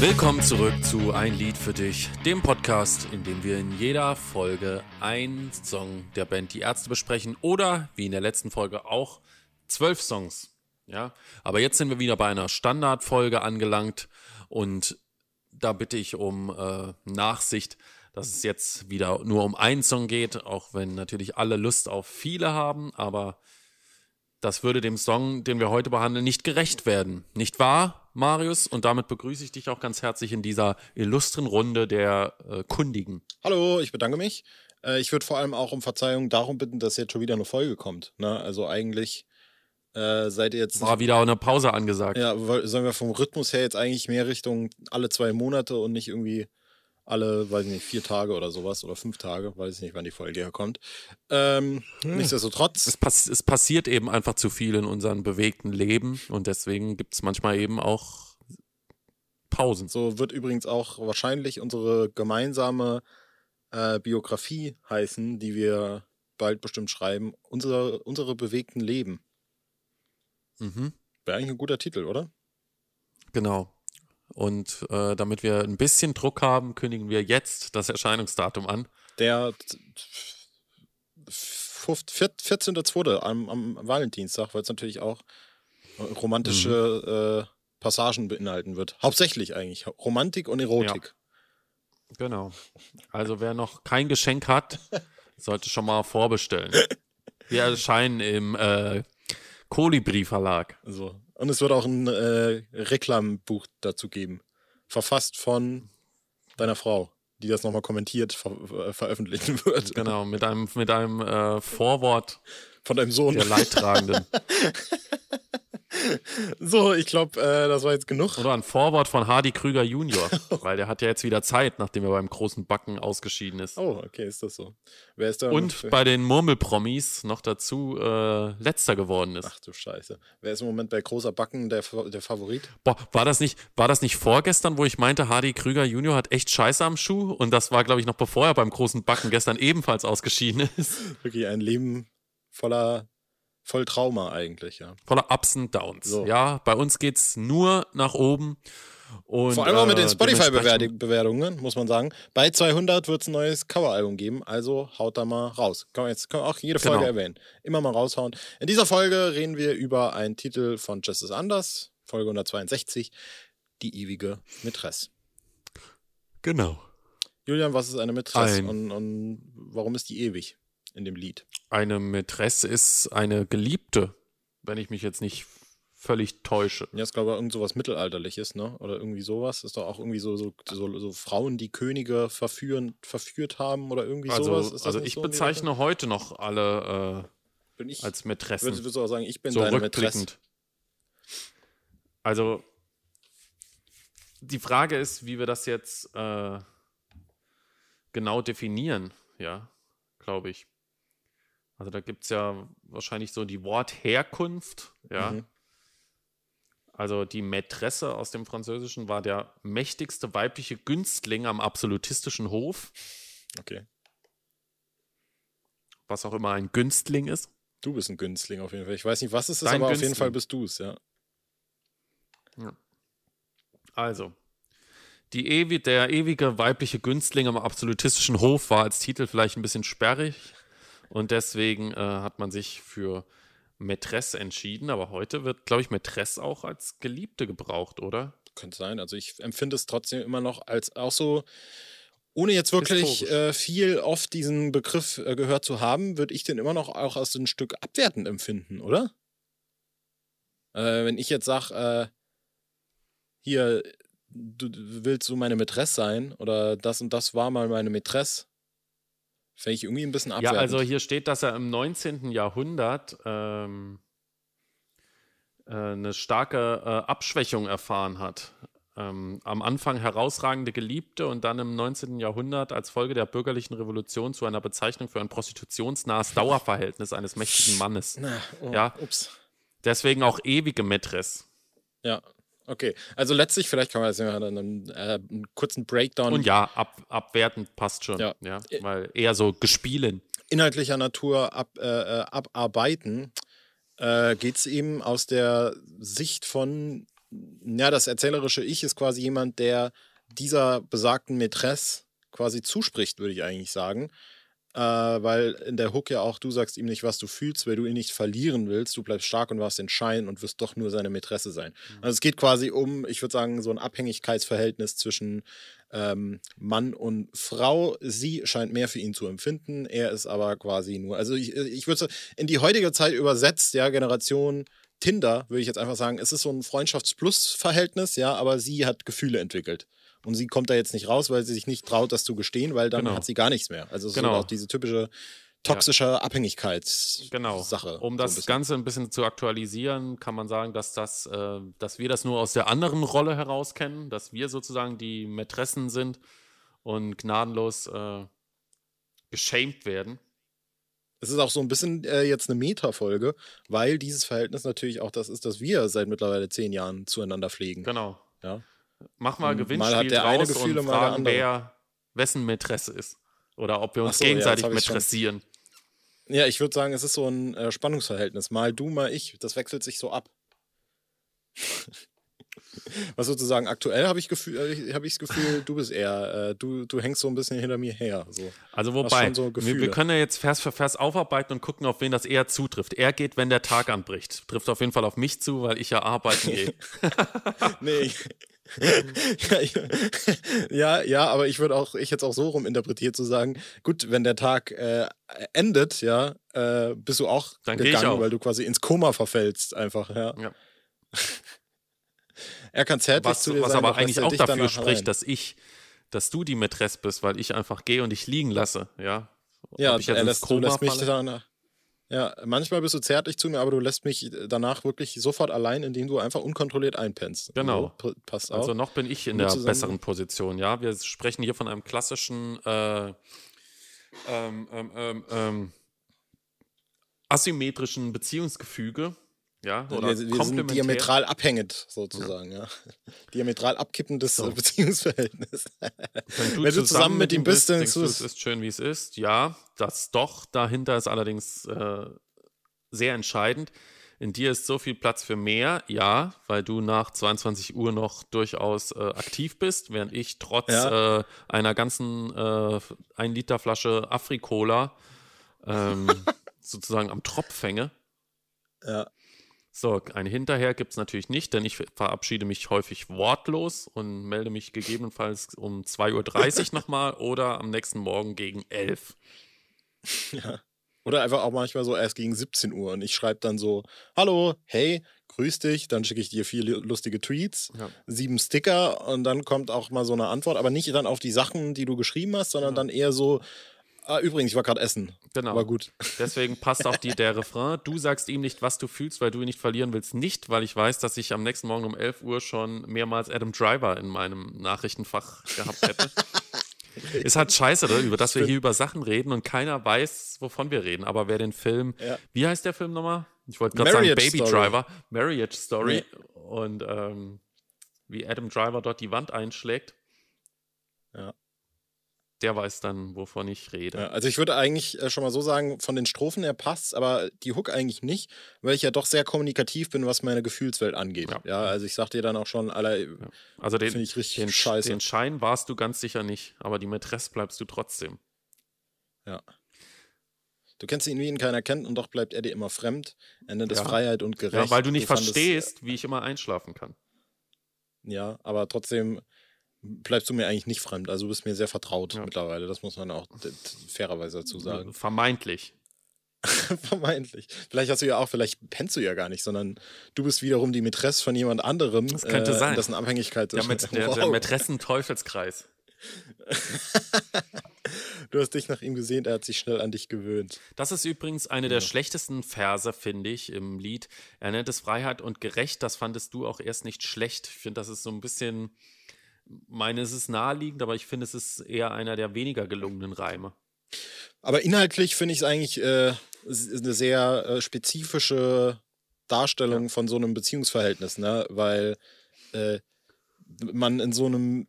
Willkommen zurück zu Ein Lied für dich, dem Podcast, in dem wir in jeder Folge einen Song der Band Die Ärzte besprechen oder wie in der letzten Folge auch zwölf Songs. Ja, aber jetzt sind wir wieder bei einer Standardfolge angelangt und da bitte ich um äh, Nachsicht, dass es jetzt wieder nur um einen Song geht, auch wenn natürlich alle Lust auf viele haben, aber das würde dem Song, den wir heute behandeln, nicht gerecht werden. Nicht wahr, Marius? Und damit begrüße ich dich auch ganz herzlich in dieser illustren Runde der äh, Kundigen. Hallo, ich bedanke mich. Äh, ich würde vor allem auch um Verzeihung darum bitten, dass jetzt schon wieder eine Folge kommt. Ne? Also eigentlich äh, seid ihr jetzt. War wieder auch eine Pause angesagt. Ja, sollen wir vom Rhythmus her jetzt eigentlich mehr Richtung alle zwei Monate und nicht irgendwie alle, weiß ich nicht, vier Tage oder sowas oder fünf Tage, weiß ich nicht, wann die Folge herkommt. Ähm, hm. Nichtsdestotrotz. Es, pass es, passiert eben einfach zu viel in unserem bewegten Leben und deswegen gibt es manchmal eben auch Pausen. So wird übrigens auch wahrscheinlich unsere gemeinsame äh, Biografie heißen, die wir bald bestimmt schreiben. Unsere, unsere bewegten Leben. Mhm. Wäre eigentlich ein guter Titel, oder? Genau. Und äh, damit wir ein bisschen Druck haben, kündigen wir jetzt das Erscheinungsdatum an. Der 14.2. am, am Valentinstag, weil es natürlich auch romantische mhm. äh, Passagen beinhalten wird. Hauptsächlich eigentlich. Romantik und Erotik. Ja. Genau. Also wer noch kein Geschenk hat, sollte schon mal vorbestellen. Wir erscheinen im äh, Kolibri Verlag. So. Und es wird auch ein äh, Reklambuch dazu geben. Verfasst von deiner Frau, die das nochmal kommentiert ver äh, veröffentlichen wird. Genau, mit einem, mit einem äh, Vorwort von deinem Sohn. Der Leidtragenden. So, ich glaube, äh, das war jetzt genug. Oder ein Vorwort von Hardy Krüger Junior, weil der hat ja jetzt wieder Zeit, nachdem er beim großen Backen ausgeschieden ist. Oh, okay, ist das so. Wer ist da? Und bei den Murmelpromis noch dazu äh, letzter geworden ist. Ach du Scheiße. Wer ist im Moment bei großer Backen der, der Favorit? Boah, war das nicht, war das nicht vorgestern, wo ich meinte, Hardy Krüger Junior hat echt Scheiße am Schuh? Und das war, glaube ich, noch bevor er beim großen Backen gestern ebenfalls ausgeschieden ist. Wirklich ein Leben voller voll Trauma eigentlich, ja. Voller Ups und Downs. So. Ja, bei uns geht's nur nach oben. Und, Vor allem auch mit den äh, Spotify-Bewertungen, muss man sagen. Bei 200 wird es ein neues Coveralbum geben, also haut da mal raus. Kann man jetzt kann man auch jede Folge genau. erwähnen. Immer mal raushauen. In dieser Folge reden wir über einen Titel von Justice Anders, Folge 162, Die ewige Mätresse. Genau. Julian, was ist eine Mätresse und, und warum ist die ewig? In dem Lied. Eine Mätresse ist eine Geliebte, wenn ich mich jetzt nicht völlig täusche. Ja, ist glaube ich irgend sowas Mittelalterliches, ne? Oder irgendwie sowas. Ist doch auch irgendwie so, so, so, so Frauen, die Könige verführen, verführt haben oder irgendwie also, sowas. also ich so bezeichne heute noch alle äh, ich, als Mätressen. Würdest du auch sagen, ich bin so deine Mätresse? Also die Frage ist, wie wir das jetzt äh, genau definieren, ja, glaube ich. Also da gibt es ja wahrscheinlich so die Wortherkunft, ja. Mhm. Also die Mätresse aus dem Französischen war der mächtigste weibliche Günstling am absolutistischen Hof. Okay. Was auch immer ein Günstling ist. Du bist ein Günstling auf jeden Fall. Ich weiß nicht, was es ist, Dein aber Günstling. auf jeden Fall bist du es, ja. ja. Also, die ewi der ewige weibliche Günstling am absolutistischen Hof war als Titel vielleicht ein bisschen sperrig, und deswegen äh, hat man sich für Mätresse entschieden. Aber heute wird, glaube ich, Mätresse auch als Geliebte gebraucht, oder? Könnte sein. Also ich empfinde es trotzdem immer noch als auch so, ohne jetzt wirklich äh, viel oft diesen Begriff äh, gehört zu haben, würde ich den immer noch auch als ein Stück abwertend empfinden, oder? Äh, wenn ich jetzt sage, äh, hier, du willst so meine Mätresse sein oder das und das war mal meine Mätresse, Fände ich irgendwie ein bisschen abwertend. Ja, also hier steht, dass er im 19. Jahrhundert ähm, äh, eine starke äh, Abschwächung erfahren hat. Ähm, am Anfang herausragende Geliebte und dann im 19. Jahrhundert als Folge der bürgerlichen Revolution zu einer Bezeichnung für ein prostitutionsnahes Dauerverhältnis eines mächtigen Mannes. Na, oh, ja, ups. Deswegen auch ewige Mätresse. Ja, Okay, also letztlich, vielleicht kann man jetzt einen, äh, einen kurzen Breakdown. Und ja, ab, abwertend passt schon. Ja. ja weil eher so gespielen. Inhaltlicher Natur ab, äh, äh abarbeiten äh, geht es eben aus der Sicht von ja, das erzählerische Ich ist quasi jemand, der dieser besagten Mätresse quasi zuspricht, würde ich eigentlich sagen. Äh, weil in der Hook ja auch du sagst ihm nicht, was du fühlst, weil du ihn nicht verlieren willst. Du bleibst stark und warst den Schein und wirst doch nur seine Mätresse sein. Mhm. Also es geht quasi um, ich würde sagen, so ein Abhängigkeitsverhältnis zwischen ähm, Mann und Frau. Sie scheint mehr für ihn zu empfinden. Er ist aber quasi nur, also ich, ich würde in die heutige Zeit übersetzt, ja, Generation Tinder, würde ich jetzt einfach sagen, es ist so ein Freundschafts-Plus-Verhältnis, ja, aber sie hat Gefühle entwickelt. Und sie kommt da jetzt nicht raus, weil sie sich nicht traut, das zu gestehen, weil dann genau. hat sie gar nichts mehr. Also genau. so auch diese typische toxische ja. Abhängigkeitssache. Genau. Um das so ein Ganze ein bisschen zu aktualisieren, kann man sagen, dass das, äh, dass wir das nur aus der anderen Rolle heraus kennen, dass wir sozusagen die Mätressen sind und gnadenlos äh, geschämt werden. Es ist auch so ein bisschen äh, jetzt eine Meta-Folge, weil dieses Verhältnis natürlich auch das ist, das wir seit mittlerweile zehn Jahren zueinander pflegen. Genau. Ja. Mach mal Gewinnspiel mal hat der eine Gefühle, und fragen, wer wessen Mätresse ist. Oder ob wir uns so, gegenseitig ja, mätressieren. Ja, ich würde sagen, es ist so ein äh, Spannungsverhältnis. Mal du, mal ich. Das wechselt sich so ab. Was sozusagen aktuell habe ich, Gefühl, äh, hab ich das Gefühl, du bist eher, äh, du, du hängst so ein bisschen hinter mir her. So. Also wobei, so wir, wir, können ja jetzt Vers für Vers aufarbeiten und gucken, auf wen das eher zutrifft. Er geht, wenn der Tag anbricht. Trifft auf jeden Fall auf mich zu, weil ich ja arbeiten gehe. nee, ja, ja, aber ich würde auch, ich hätte es auch so rum interpretiert zu sagen, gut, wenn der Tag äh, endet, ja, äh, bist du auch Dann gegangen, auch. weil du quasi ins Koma verfällst, einfach, ja. ja. er kann zärtlich was, zu dir was sein, aber eigentlich auch dafür spricht, rein. dass ich, dass du die Mätresse bist, weil ich einfach gehe und dich liegen lasse, ja. Ja, Ob ich jetzt er lässt, Koma du lässt mich dann ja, manchmal bist du zärtlich zu mir, aber du lässt mich danach wirklich sofort allein, indem du einfach unkontrolliert einpennst. Genau. So, passt auf. Also noch bin ich in der besseren Position, ja. Wir sprechen hier von einem klassischen äh, ähm, ähm, ähm, ähm asymmetrischen Beziehungsgefüge. Ja, oder wir, wir sind diametral abhängend, sozusagen, ja. ja. Diametral abkippendes so. Beziehungsverhältnis. Wenn du, Wenn du zusammen, mit ihm bist, denkst du, es ist schön, wie es ist. Ja, das doch dahinter ist allerdings äh, sehr entscheidend. In dir ist so viel Platz für mehr, ja, weil du nach 22 Uhr noch durchaus äh, aktiv bist, während ich trotz ja. äh, einer ganzen äh, 1 Liter Flasche Afrikola ähm, sozusagen am Tropf hänge. Ja. So, ein Hinterher gibt es natürlich nicht, denn ich verabschiede mich häufig wortlos und melde mich gegebenenfalls um 2.30 Uhr nochmal oder am nächsten Morgen gegen 11. Ja. Oder einfach auch manchmal so erst gegen 17 Uhr und ich schreibe dann so: Hallo, hey, grüß dich. Dann schicke ich dir vier lustige Tweets, ja. sieben Sticker und dann kommt auch mal so eine Antwort, aber nicht dann auf die Sachen, die du geschrieben hast, sondern ja. dann eher so: Ah, übrigens, ich war gerade essen. Genau. War gut. Deswegen passt auch dir der Refrain. Du sagst ihm nicht, was du fühlst, weil du ihn nicht verlieren willst. Nicht, weil ich weiß, dass ich am nächsten Morgen um 11 Uhr schon mehrmals Adam Driver in meinem Nachrichtenfach gehabt hätte. Ist halt scheiße, oder? über das wir hier über Sachen reden und keiner weiß, wovon wir reden. Aber wer den Film, ja. wie heißt der Film nochmal? Ich wollte gerade sagen Baby Story. Driver, Marriage Story nee. und ähm, wie Adam Driver dort die Wand einschlägt. Ja der weiß dann, wovon ich rede. Ja, also ich würde eigentlich äh, schon mal so sagen, von den Strophen her passt, aber die Hook eigentlich nicht, weil ich ja doch sehr kommunikativ bin, was meine Gefühlswelt angeht. Ja, ja also ich sag dir dann auch schon, aller, ja. also den, ich richtig den, scheiße. Den Schein warst du ganz sicher nicht, aber die Mätresse bleibst du trotzdem. Ja. Du kennst ihn, wie ihn keiner kennt, und doch bleibt er dir immer fremd. Er nennt es Freiheit und gerecht. Ja, weil du nicht du verstehst, wie ich immer einschlafen kann. Ja, aber trotzdem bleibst du mir eigentlich nicht fremd. Also du bist mir sehr vertraut ja. mittlerweile. Das muss man auch fairerweise dazu sagen. Vermeintlich. Vermeintlich. Vielleicht hast du ja auch, vielleicht pennst du ja gar nicht, sondern du bist wiederum die Mätresse von jemand anderem. Das könnte äh, sein. Das ist eine Abhängigkeit. Der, mit, der, wow. der Mätressen-Teufelskreis. du hast dich nach ihm gesehen, er hat sich schnell an dich gewöhnt. Das ist übrigens eine ja. der schlechtesten Verse, finde ich, im Lied. Er nennt es Freiheit und gerecht. Das fandest du auch erst nicht schlecht. Ich finde, das ist so ein bisschen meine, es ist naheliegend, aber ich finde, es ist eher einer der weniger gelungenen Reime. Aber inhaltlich finde ich es eigentlich äh, eine sehr äh, spezifische Darstellung ja. von so einem Beziehungsverhältnis, ne? Weil äh, man in so einem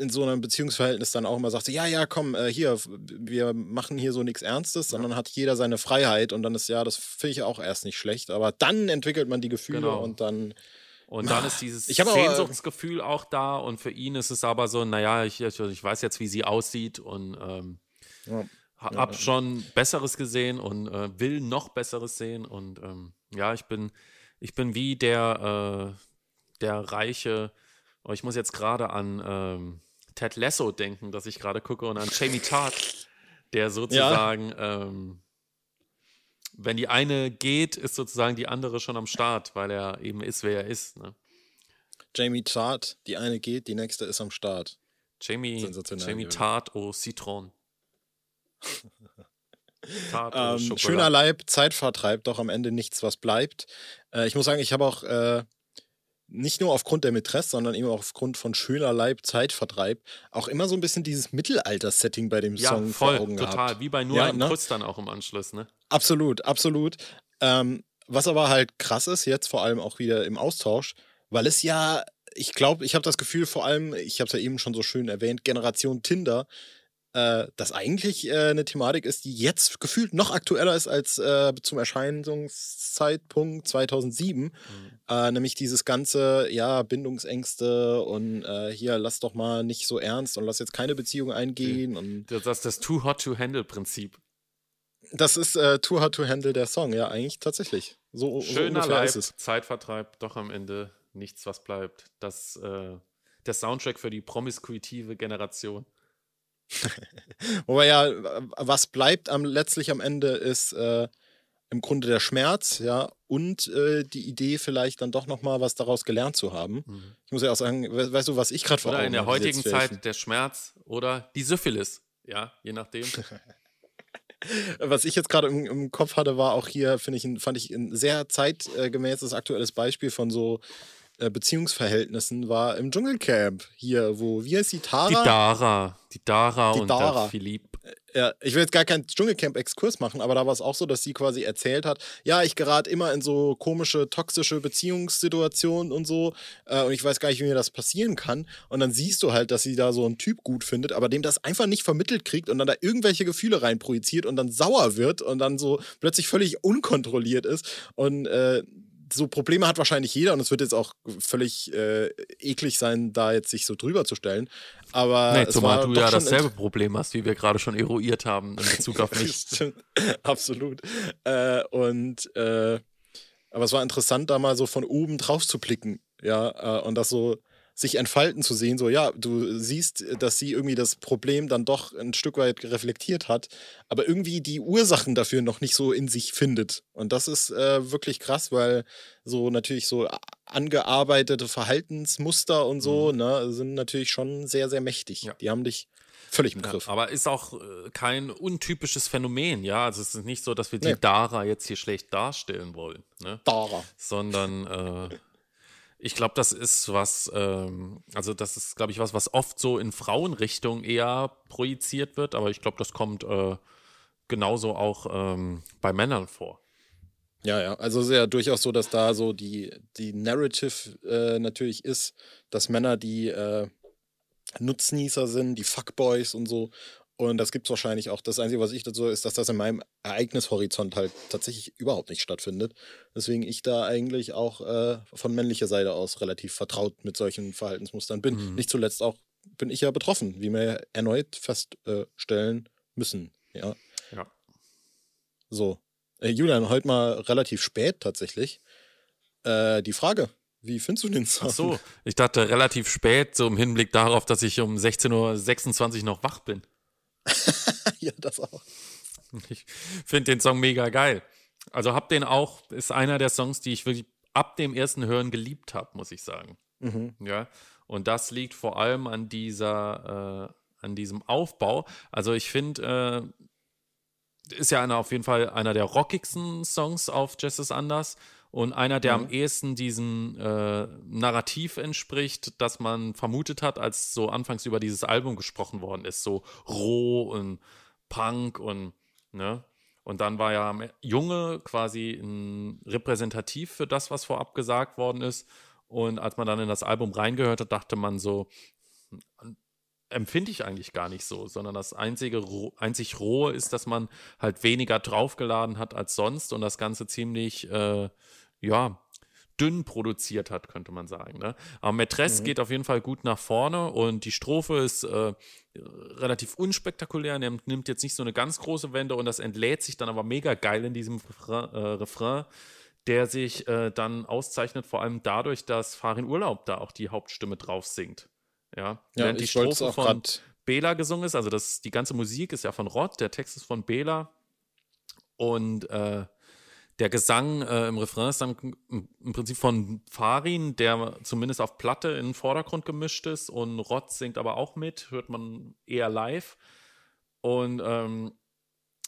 in so einem Beziehungsverhältnis dann auch immer sagt, ja, ja, komm, äh, hier, wir machen hier so nichts Ernstes, sondern hat jeder seine Freiheit und dann ist ja, das finde ich auch erst nicht schlecht, aber dann entwickelt man die Gefühle genau. und dann Und dann ist dieses Sehnsuchtsgefühl auch da und für ihn ist es aber so, naja, ich, ich weiß jetzt, wie sie aussieht und ähm, ja. hab ja. schon Besseres gesehen und äh, will noch Besseres sehen und ähm, ja, ich bin, ich bin wie der, äh, der reiche, oh, ich muss jetzt gerade an ähm, Ted Lasso denken, dass ich gerade gucke und an Jamie Tart, der sozusagen ähm, wenn die eine geht, ist sozusagen die andere schon am Start, weil er eben ist, wer er ist. Ne? Jamie Tart, die eine geht, die nächste ist am Start. Jamie, Jamie Tart au Citron. Tart ähm, schöner Leib, Zeitvertreib, doch am Ende nichts, was bleibt. Äh, ich muss sagen, ich habe auch äh, nicht nur aufgrund der Mätresse, sondern eben auch aufgrund von schöner Leib, Zeitvertreib, auch immer so ein bisschen dieses Mittelalter-Setting bei dem ja, Song voll, vor Augen total. Gehabt. Wie bei nur ja, einem ne? Kuss dann auch im Anschluss, ne? Absolut, absolut. Ähm, was aber halt krass ist, jetzt vor allem auch wieder im Austausch, weil es ja, ich glaube, ich habe das Gefühl, vor allem, ich habe es ja eben schon so schön erwähnt, Generation Tinder äh, das eigentlich äh, eine Thematik ist, die jetzt gefühlt noch aktueller ist als äh, zum Erscheinungszeitpunkt 2007. Mhm. Äh, nämlich dieses ganze, ja, Bindungsängste und äh, hier, lass doch mal nicht so ernst und lass jetzt keine Beziehung eingehen. Und das ist das Too Hot to Handle Prinzip. Das ist äh, Too Hot to Handle der Song, ja, eigentlich tatsächlich. So, Schöner so Leib, ist es. Zeitvertreib, doch am Ende nichts, was bleibt. Das, der Soundtrack für die promiskuitive Generation. Wobei ja, was bleibt am, letztlich am Ende ist äh, im Grunde der Schmerz, ja, und äh, die Idee vielleicht dann doch nochmal was daraus gelernt zu haben. Mhm. Ich muss ja auch sagen, we weißt du, was ich gerade vor Oder in der heutigen Zeit der Schmerz oder die Syphilis, ja, je nachdem. was ich jetzt gerade im, im, Kopf hatte, war auch hier, finde ich, fand ich ein sehr zeitgemäßes aktuelles Beispiel von so äh, Beziehungsverhältnissen war im Dschungelcamp hier, wo, wie heißt die, Tara? Die Dara. Die Dara die und Dara. der Philipp. Ja, ich will jetzt gar keinen Dschungelcamp-Exkurs machen, aber da war es auch so, dass sie quasi erzählt hat, ja, ich gerate immer in so komische, toxische Beziehungssituationen und so äh, und ich weiß gar nicht, wie mir das passieren kann. Und dann siehst du halt, dass sie da so einen Typ gut findet, aber dem das einfach nicht vermittelt kriegt und dann da irgendwelche Gefühle reinprojiziert und dann sauer wird und dann so plötzlich völlig unkontrolliert ist und äh, so Probleme hat wahrscheinlich jeder und es wird jetzt auch völlig äh, eklig sein, da jetzt sich so drüber zu stellen. Aber nee, zumal du ja dasselbe Problem hast, wie wir gerade schon eruiert haben in Bezug auf mich. Absolut. Äh, und äh, aber es war interessant, da mal so von oben drauf zu blicken, ja, äh, und das so sich entfalten zu sehen. So, ja, du siehst, dass sie irgendwie das Problem dann doch ein Stück weit reflektiert hat, aber irgendwie die Ursachen dafür noch nicht so in sich findet. Und das ist äh, wirklich krass, weil so natürlich so angearbeitete Verhaltensmuster und so, mhm. ne, sind natürlich schon sehr, sehr mächtig. Ja. Die haben dich völlig im Griff. Ja, aber ist auch äh, kein untypisches Phänomen, ja. Also es ist nicht so, dass wir die nee. Dara jetzt hier schlecht darstellen wollen. Ne? Dara. Sondern äh, ich glaube, das ist was, ähm, also das ist, glaube ich, was, was oft so in Frauenrichtung eher projiziert wird, aber ich glaube, das kommt äh, genauso auch ähm, bei Männern vor. Ja, ja, also es ist ja durchaus so, dass da so die, die Narrative äh, natürlich ist, dass Männer die äh, Nutznießer sind, die Fuckboys und so und das gibt es wahrscheinlich auch. Das Einzige, was ich dazu ist, dass das in meinem Ereignishorizont halt tatsächlich überhaupt nicht stattfindet. Deswegen ich da eigentlich auch äh, von männlicher Seite aus relativ vertraut mit solchen Verhaltensmustern bin. Mhm. Nicht zuletzt auch bin ich ja betroffen, wie wir erneut feststellen müssen. Ja. ja. So. Äh, Julian, heute mal relativ spät tatsächlich. Äh, die Frage, wie findest du den Song? Ach so, ich dachte relativ spät, so im Hinblick darauf, dass ich um 16.26 Uhr noch wach bin. ja, das auch. Ich finde den Song mega geil. Also hab den auch, ist einer der Songs, die ich wirklich ab dem ersten Hören geliebt habe, muss ich sagen. Mhm. Ja. Und das liegt vor allem an dieser, äh, an diesem Aufbau. Also ich finde, äh, ist ja einer auf jeden Fall einer der rockigsten Songs auf Jazz is Anders und einer, der mhm. am ehesten diesem äh, Narrativ entspricht, das man vermutet hat, als so anfangs über dieses Album gesprochen worden ist. So roh und Punk und, ne? Und dann war ja Junge quasi ein repräsentativ für das, was vorab gesagt worden ist. Und als man dann in das Album reingehört hat, dachte man so, empfinde ich eigentlich gar nicht so, sondern das einzige, einzig Rohe ist, dass man halt weniger draufgeladen hat als sonst und das Ganze ziemlich, äh, ja, dünn produziert hat, könnte man sagen. Ne? Aber Maîtresse mhm. geht auf jeden Fall gut nach vorne und die Strophe ist äh, relativ unspektakulär, nimmt, nimmt jetzt nicht so eine ganz große Wende und das entlädt sich dann aber mega geil in diesem Refrain, äh, Refrain der sich äh, dann auszeichnet, vor allem dadurch, dass Farin Urlaub da auch die Hauptstimme drauf singt. Ja, ja Während die Strophe von Bela gesungen ist, also das, die ganze Musik ist ja von Rott, der Text ist von Bela und äh, der Gesang äh, im Refrain ist dann im Prinzip von Farin, der zumindest auf Platte in den Vordergrund gemischt ist und Rott singt aber auch mit, hört man eher live. Und ähm,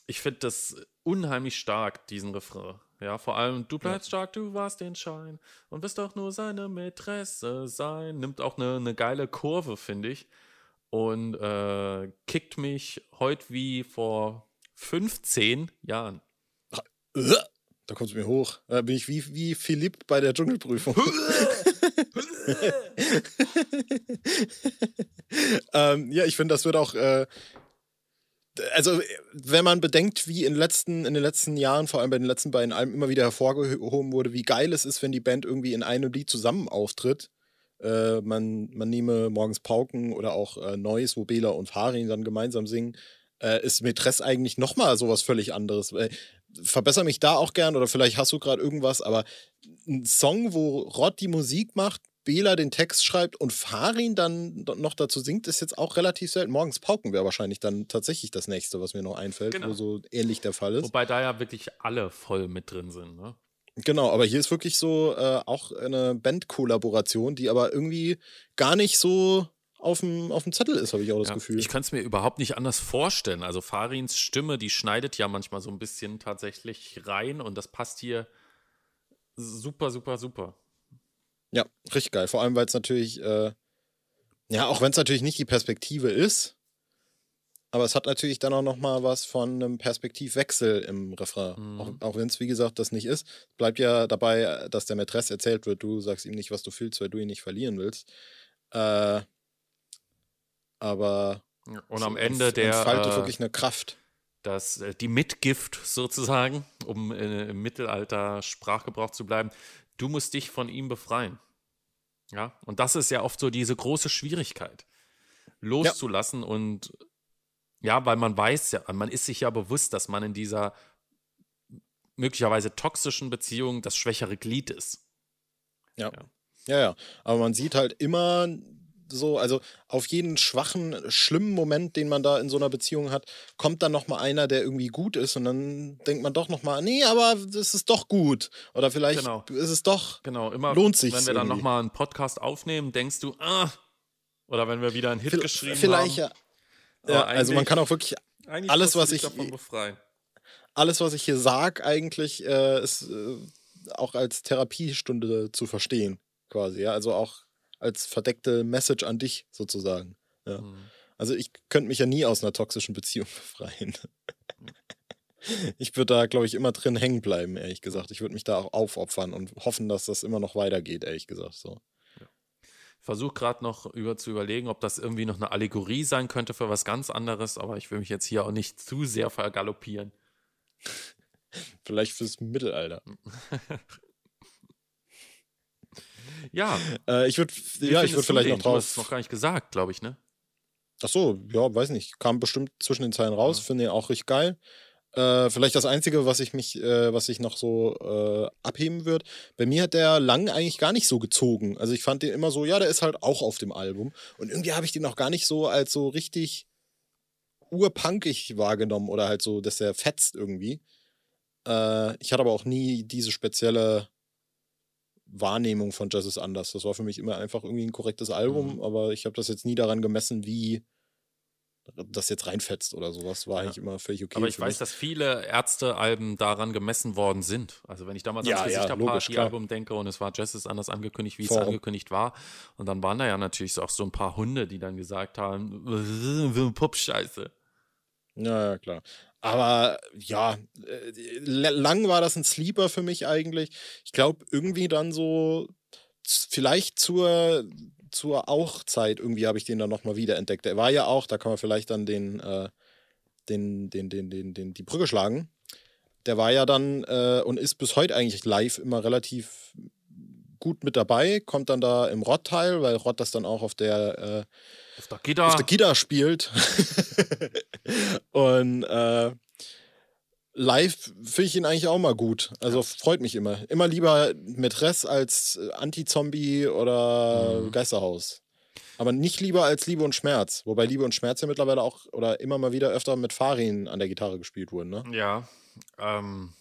ich finde das unheimlich stark, diesen Refrain. Ja, vor allem, du bleibst ja. stark, du warst den Schein und wirst doch nur seine Mätresse sein. Nimmt auch eine, eine geile Kurve, finde ich. Und äh, kickt mich heute wie vor 15 Jahren. Da kommt es mir hoch. Da bin ich wie, wie Philipp bei der Dschungelprüfung. ähm, ja, ich finde, das wird auch. Äh, also, wenn man bedenkt, wie in, letzten, in den letzten Jahren, vor allem bei den letzten beiden Alben, immer wieder hervorgehoben wurde, wie geil es ist, wenn die Band irgendwie in einem Lied zusammen auftritt. Äh, man, man nehme Morgens Pauken oder auch äh, Neues, wo Bela und Farin dann gemeinsam singen äh, ist Mätresse eigentlich nochmal sowas völlig anderes. Äh, verbessere mich da auch gern oder vielleicht hast du gerade irgendwas, aber ein Song, wo Rod die Musik macht, Bela den Text schreibt und Farin dann noch dazu singt, ist jetzt auch relativ selten. Morgens Pauken wäre wahrscheinlich dann tatsächlich das nächste, was mir noch einfällt, genau. wo so ähnlich der Fall ist. Wobei da ja wirklich alle voll mit drin sind, ne? Genau, aber hier ist wirklich so äh, auch eine Bandkollaboration, die aber irgendwie gar nicht so auf dem, auf dem Zettel ist, habe ich auch das ja, Gefühl. Ich kann es mir überhaupt nicht anders vorstellen. Also Farins Stimme, die schneidet ja manchmal so ein bisschen tatsächlich rein und das passt hier super, super, super. Ja, richtig geil. Vor allem, weil es natürlich, äh, ja, auch wenn es natürlich nicht die Perspektive ist, aber es hat natürlich dann auch nochmal was von einem Perspektivwechsel im Refrain. Mhm. Auch, auch wenn es, wie gesagt, das nicht ist. Bleibt ja dabei, dass der Mätresse erzählt wird, du sagst ihm nicht, was du fühlst, weil du ihn nicht verlieren willst. Äh, aber und am Ende der entfaltet äh, wirklich eine Kraft. Das, äh, die Mitgift sozusagen, um äh, im Mittelalter Sprachgebrauch zu bleiben, du musst dich von ihm befreien. Ja, und das ist ja oft so diese große Schwierigkeit, loszulassen ja. und ja, weil man weiß ja, man ist sich ja bewusst, dass man in dieser möglicherweise toxischen Beziehung das schwächere Glied ist. Ja. ja. Ja, ja. Aber man sieht halt immer so, also auf jeden schwachen, schlimmen Moment, den man da in so einer Beziehung hat, kommt dann nochmal einer, der irgendwie gut ist und dann denkt man doch nochmal, nee, aber das ist doch gut. Oder vielleicht genau. ist es doch, genau, immer, lohnt sich. Wenn wir dann nochmal einen Podcast aufnehmen, denkst du, ah, oder wenn wir wieder einen Hit v geschrieben vielleicht, haben. Ja, ja also man kann auch wirklich alles, was ich alles, was ich hier sage, eigentlich äh, ist äh, auch als Therapiestunde zu verstehen, quasi. Ja, also auch als verdeckte Message an dich sozusagen. Ja. Mhm. Also ich könnte mich ja nie aus einer toxischen Beziehung befreien. ich würde da, glaube ich, immer drin hängen bleiben, ehrlich gesagt. Ich würde mich da auch aufopfern und hoffen, dass das immer noch weitergeht, ehrlich gesagt. So. Ich versuche gerade noch über zu überlegen, ob das irgendwie noch eine Allegorie sein könnte für was ganz anderes, aber ich will mich jetzt hier auch nicht zu sehr vergaloppieren. Vielleicht fürs Mittelalter. Ja. Äh, ich würde ja, ich würd vielleicht noch drauf. Du hast noch gar nicht gesagt, glaube ich, ne? Ach so, ja, weiß nicht. Kam bestimmt zwischen den Zeilen raus. Ja. Finde ihn auch richtig geil. Äh, vielleicht das Einzige, was ich mich, äh, was ich noch so äh, abheben würde. Bei mir hat der lang eigentlich gar nicht so gezogen. Also ich fand den immer so, ja, der ist halt auch auf dem Album. Und irgendwie habe ich den auch gar nicht so als so richtig urpunkig wahrgenommen oder halt so, dass der fetzt irgendwie. Äh, ich hatte aber auch nie diese spezielle Wahrnehmung von Jazz ist anders. Das war für mich immer einfach irgendwie ein korrektes Album, mhm. aber ich habe das jetzt nie daran gemessen, wie das jetzt reinfetzt oder sowas. War ja. eigentlich immer völlig okay. Aber ich weiß, mich. dass viele Ärzte-Alben daran gemessen worden sind. Also wenn ich damals ja, ans Gesichterparty-Album ja, denke und es war Jazz ist anders angekündigt, wie Vor. es angekündigt war. Und dann waren da ja natürlich auch so ein paar Hunde, die dann gesagt haben, Pop-Scheiße. Ja, ja, klar. Aber ja, äh, lang war das ein Sleeper für mich eigentlich. Ich glaube, irgendwie dann so, vielleicht zur, zur Auch-Zeit, irgendwie habe ich den dann nochmal wiederentdeckt. Er war ja auch, da kann man vielleicht dann den, äh, den, den, den, den, den, die Brücke schlagen. Der war ja dann äh, und ist bis heute eigentlich live immer relativ gut mit dabei, kommt dann da im Rott-Teil, weil Rott das dann auch auf der, äh, auf der Gitter, auf der Gitter spielt. und äh, live finde ich ihn eigentlich auch mal gut. Also freut mich immer. Immer lieber Mätresse als äh, Anti-Zombie oder mhm. Geisterhaus. Aber nicht lieber als Liebe und Schmerz. Wobei Liebe und Schmerz ja mittlerweile auch oder immer mal wieder öfter mit Farin an der Gitarre gespielt wurden, ne? Ja. Ähm,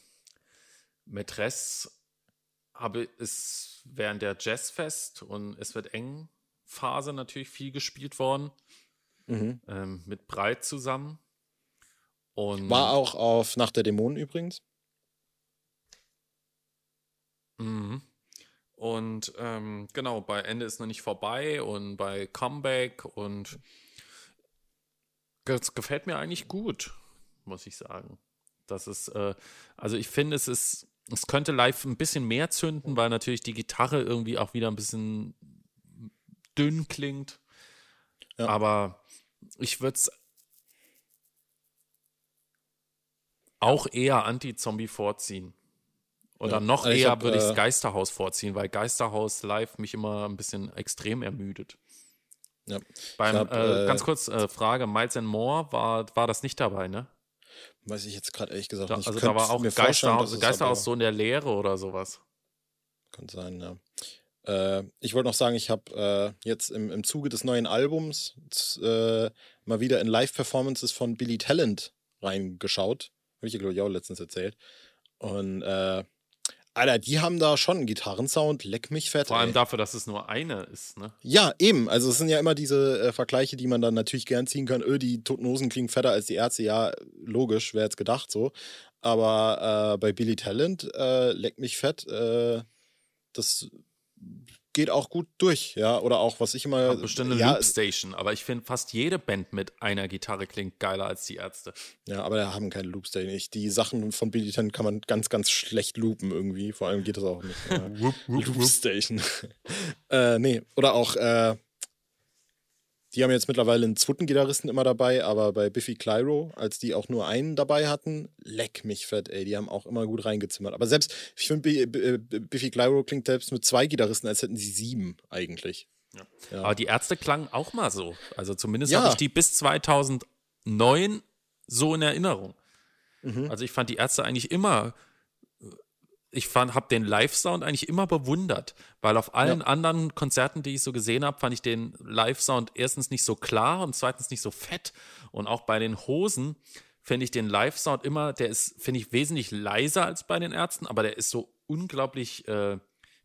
Mätresse habe ist während der Jazzfest und es wird eng Phase natürlich viel gespielt worden. Mhm. Ähm, mit Breit zusammen. Und War auch auf Nacht der Dämonen übrigens. Mhm. Und ähm, genau, bei Ende ist noch nicht vorbei und bei Comeback und das gefällt mir eigentlich gut, muss ich sagen. Das ist, äh, also ich finde, es ist, es könnte live ein bisschen mehr zünden, weil natürlich die Gitarre irgendwie auch wieder ein bisschen dünn klingt. Ja. Aber ich würde es auch eher Anti-Zombie vorziehen. Oder ja. noch also eher würde ich das äh, Geisterhaus vorziehen, weil Geisterhaus live mich immer ein bisschen extrem ermüdet. Ja. Beim, hab, äh, äh, ganz kurz äh, Frage, Miles and More, war, war das nicht dabei, ne? Weiß ich jetzt gerade ehrlich gesagt da, nicht. Also da war auch Geisterhaus, Geisterhaus so in der Leere oder sowas. Kann sein, ja. Äh, ich wollte noch sagen, ich habe äh, jetzt im, im Zuge des neuen Albums äh, mal wieder in Live-Performances von Billy Talent reingeschaut. Habe ich ja, glaube ich, auch letztens erzählt. Und äh, Alter, die haben da schon einen Gitarrensound, leck mich fett. Vor allem ey. dafür, dass es nur eine ist, ne? Ja, eben. Also es sind ja immer diese äh, Vergleiche, die man dann natürlich gern ziehen kann. Öh, die Toten Hosen klingen fetter als die Ärzte. Ja, logisch, wäre jetzt gedacht so. Aber äh, bei Billy Talent, äh, leck mich fett, äh, das geht auch gut durch, ja. Oder auch, was ich immer. Bestimmt eine ja, Loopstation, aber ich finde, fast jede Band mit einer Gitarre klingt geiler als die Ärzte. Ja, aber da haben keine Loopstation. Ich, die Sachen von Billy Ten kann man ganz, ganz schlecht loopen irgendwie. Vor allem geht das auch nicht. Ja. Loopstation. äh, nee, oder auch, äh, die haben jetzt mittlerweile einen zweiten Gitarristen immer dabei, aber bei Biffy Clyro, als die auch nur einen dabei hatten, leck mich fett, ey, die haben auch immer gut reingezimmert. Aber selbst, ich finde, äh, Biffy Clyro klingt selbst mit zwei Gitarristen, als hätten sie sieben eigentlich. Ja. Ja. Aber die Ärzte klangen auch mal so. Also zumindest ja. habe ich die bis 2009 so in Erinnerung. Mhm. Also ich fand die Ärzte eigentlich immer ich fand, habe den Live-Sound eigentlich immer bewundert, weil auf allen ja. anderen Konzerten, die ich so gesehen habe, fand ich den Live-Sound erstens nicht so klar und zweitens nicht so fett. Und auch bei den Hosen finde ich den Live-Sound immer, der ist, finde ich, wesentlich leiser als bei den Ärzten, aber der ist so unglaublich äh,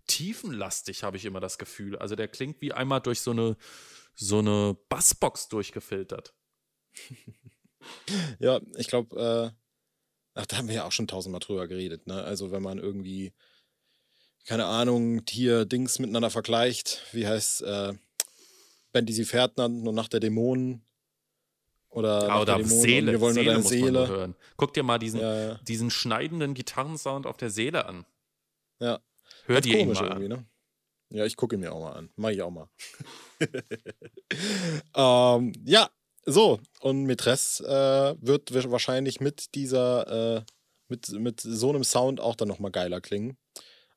tiefenlastig, habe ich immer das Gefühl. Also der klingt wie einmal durch so eine, so eine Bassbox durchgefiltert. ja, ich glaube, äh Ach, da haben wir ja auch schon tausendmal drüber geredet, ne? Also wenn man irgendwie, keine Ahnung, Tier, Dings miteinander vergleicht, wie heißt äh, sie Ferdinand und nach der Dämonen oder, ja, oder Dämonen Seele, wir wollen Seele nur deine Seele. hören. Guck dir mal diesen, ja, ja. diesen schneidenden Gitarrensound auf der Seele an. Ja. Hör dir ihn mal an. Ne? Ja, ich gucke ihn mir auch mal an. Mach ich auch mal. ähm, ja, so, und Mitress äh, wird wahrscheinlich mit dieser, äh, mit, mit so einem Sound auch dann nochmal geiler klingen.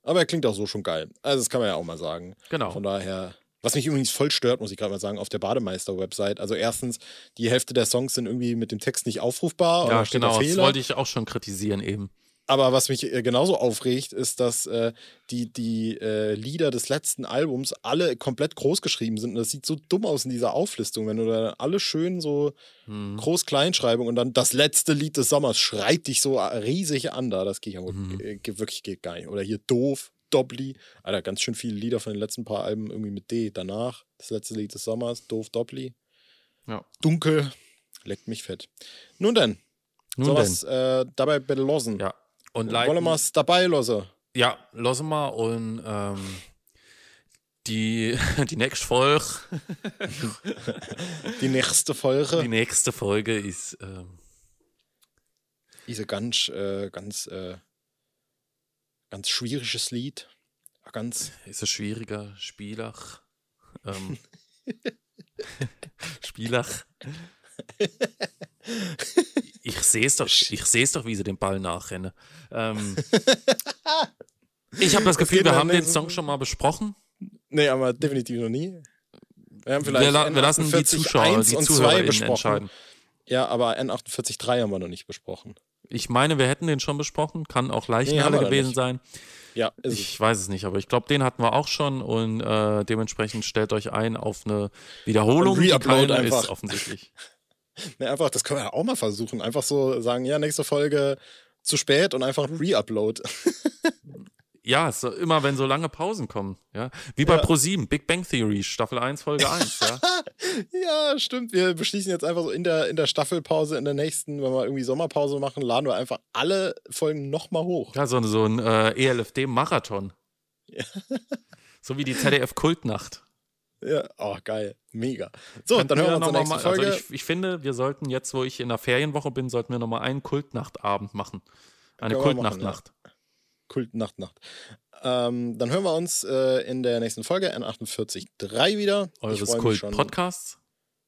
Aber er klingt auch so schon geil. Also, das kann man ja auch mal sagen. Genau. Von daher, was mich übrigens voll stört, muss ich gerade mal sagen, auf der Bademeister-Website. Also, erstens, die Hälfte der Songs sind irgendwie mit dem Text nicht aufrufbar. Ja, genau, das wollte ich auch schon kritisieren eben. Aber was mich äh, genauso aufregt, ist, dass äh, die, die äh, Lieder des letzten Albums alle komplett groß geschrieben sind. Und das sieht so dumm aus in dieser Auflistung, wenn du da alle schön so hm. groß-kleinschreibung und dann das letzte Lied des Sommers schreit dich so riesig an da. Das geht ja hm. wirklich geht gar nicht. Oder hier doof, Doppli. Alter, ganz schön viele Lieder von den letzten paar Alben irgendwie mit D. Danach, das letzte Lied des Sommers, doof, Doppli. Ja. Dunkel, leckt mich fett. Nun denn. Nun so was äh, dabei belosen. Ja, und Wollen wir es dabei lassen? Ja, lassen wir und ähm, die, die nächste Folge. die nächste Folge. Die nächste Folge ist. Ähm, ist ein ganz, äh, ganz, äh, ganz schwieriges Lied. Ganz. Ist ein schwieriger Spieler. Ähm, Spieler. Ich sehe es doch, ich sehe es doch, wie sie den Ball nachrennen. Ähm, Ich habe das Gefühl, wir haben den Song schon mal besprochen. Nee, aber definitiv noch nie. Wir, haben vielleicht wir, wir lassen die Zuschauer, die Zuhörer entscheiden. Ja, aber N48.3 haben wir noch nicht besprochen. Ich meine, wir hätten den schon besprochen. Kann auch Leichenhalle nee, gewesen sein. Ja, ich es. weiß es nicht, aber ich glaube, den hatten wir auch schon und äh, dementsprechend stellt euch ein auf eine Wiederholung. Die keine einfach. ist offensichtlich. ne, einfach, das können wir auch mal versuchen. Einfach so sagen, ja, nächste Folge zu spät und einfach ein Re-Upload. Ja, so, immer wenn so lange Pausen kommen, ja. Wie bei ja. ProSieben, Big Bang Theory, Staffel 1, Folge 1, ja. ja, stimmt. Wir beschließen jetzt einfach so in der, in der Staffelpause, in der nächsten, wenn wir irgendwie Sommerpause machen, laden wir einfach alle Folgen nochmal hoch. Ja, so, so ein äh, ELFD-Marathon. Ja. so wie die ZDF-Kultnacht. Ja, oh, geil. Mega. So, Könnten dann hören wir uns nächste mal, also Folge. Also ich, ich, finde, wir sollten jetzt, wo ich in der Ferienwoche bin, sollten wir nochmal einen Kultnachtabend machen. Eine Kultnachtnacht. Ja. Kult Nacht Nacht. Ähm, dann hören wir uns äh, in der nächsten Folge N48.3 wieder. Eures Kult-Podcasts.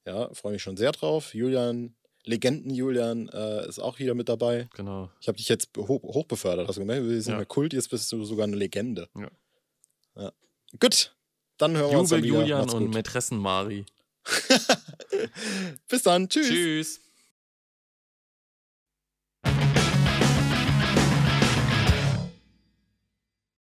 Ja, freue mich schon sehr drauf. Julian, Legenden Julian äh, ist auch wieder mit dabei. Genau. Ich habe dich jetzt hoch, hochbefördert. Hast du gemerkt? Wir sind ja. Kult, jetzt bist du sogar eine Legende. Ja. ja. Gut, dann hören wir Jubel uns dann wieder. Julian und Mätressen Mari. Bis dann. Tschüss. Tschüss.